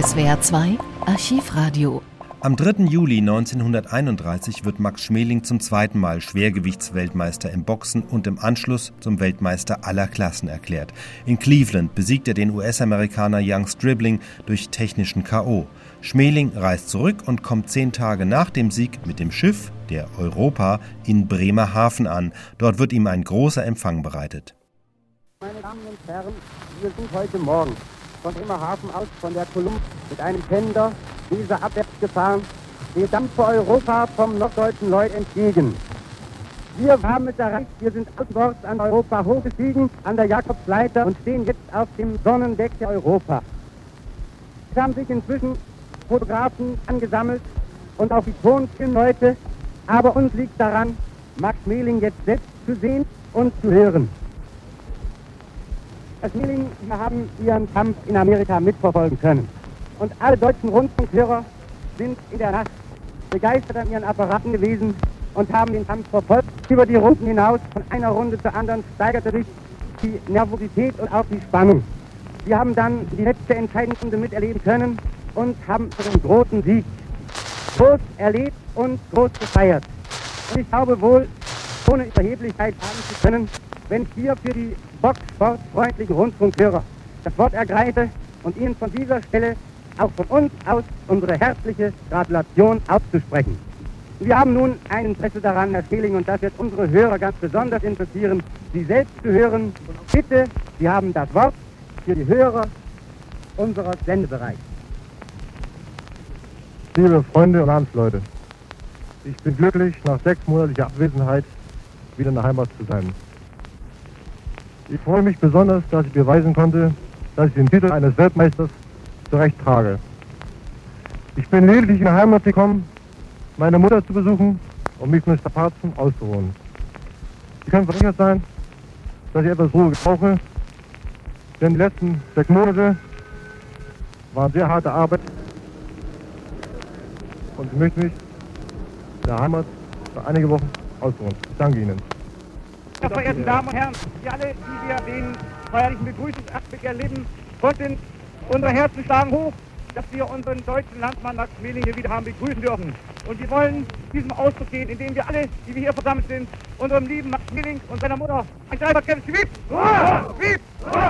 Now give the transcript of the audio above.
SWR 2 Archivradio. Am 3. Juli 1931 wird Max Schmeling zum zweiten Mal Schwergewichtsweltmeister im Boxen und im Anschluss zum Weltmeister aller Klassen erklärt. In Cleveland besiegt er den US-Amerikaner Young Stribling durch technischen K.O. Schmeling reist zurück und kommt zehn Tage nach dem Sieg mit dem Schiff, der Europa, in Bremerhaven an. Dort wird ihm ein großer Empfang bereitet. Meine Damen und Herren, wir sind heute Morgen von Bremerhaven aus von der Kolumb mit einem Tender dieser abwärts gefahren. Wir dampfen Europa vom norddeutschen Lloyd entgegen. Wir haben es erreicht, wir sind auswärts an Europa hochgestiegen, an der Jakobsleiter und stehen jetzt auf dem Sonnendeck der Europa. Es haben sich inzwischen Fotografen angesammelt und auch die Tonfilmleute, aber uns liegt daran, Max Mehling jetzt selbst zu sehen und zu hören. Herr Schmeling, wir haben Ihren Kampf in Amerika mitverfolgen können. Und alle deutschen Rundfunkhörer sind in der Nacht begeistert an ihren Apparaten gewesen und haben den Kampf verfolgt. Über die Runden hinaus, von einer Runde zur anderen, steigerte sich die Nervosität und auch die Spannung. Wir haben dann die letzte entscheidende Runde miterleben können und haben einen großen Sieg groß erlebt und groß gefeiert. Und ich glaube wohl, ohne Überheblichkeit sagen zu können, wenn hier für die boxsportfreundlichen Rundfunkhörer das Wort ergreife und Ihnen von dieser Stelle auch von uns aus unsere herzliche Gratulation auszusprechen. Wir haben nun ein Interesse daran, Herr Schmeling, und das wird unsere Hörer ganz besonders interessieren, Sie selbst zu hören. Bitte, Sie haben das Wort für die Hörer unseres Sendebereichs. Liebe Freunde und Landsleute, ich bin glücklich, nach sechsmonatlicher Abwesenheit wieder in der Heimat zu sein. Ich freue mich besonders, dass ich beweisen konnte, dass ich den Titel eines Weltmeisters zurecht trage. Ich bin lediglich in die Heimat gekommen, meine Mutter zu besuchen und mich den Strapazen auszuruhen. Sie können versichert sein, dass ich etwas Ruhe brauche, denn die letzten sechs Monate waren sehr harte Arbeit und ich möchte mich in der Heimat für einige Wochen ausruhen. Ich danke Ihnen. Meine verehrten Damen und Herren, Sie alle, die wir den feierlichen Begrüßungsakt erleben konnten, unsere Herzen schlagen hoch, dass wir unseren deutschen Landsmann Max Schmeling hier wieder haben begrüßen dürfen. Und wir wollen diesem Ausdruck gehen, indem wir alle, die wir hier versammelt sind, unserem lieben Max Schmeling und seiner Mutter ein! Wiep! Wiep! Ausruf.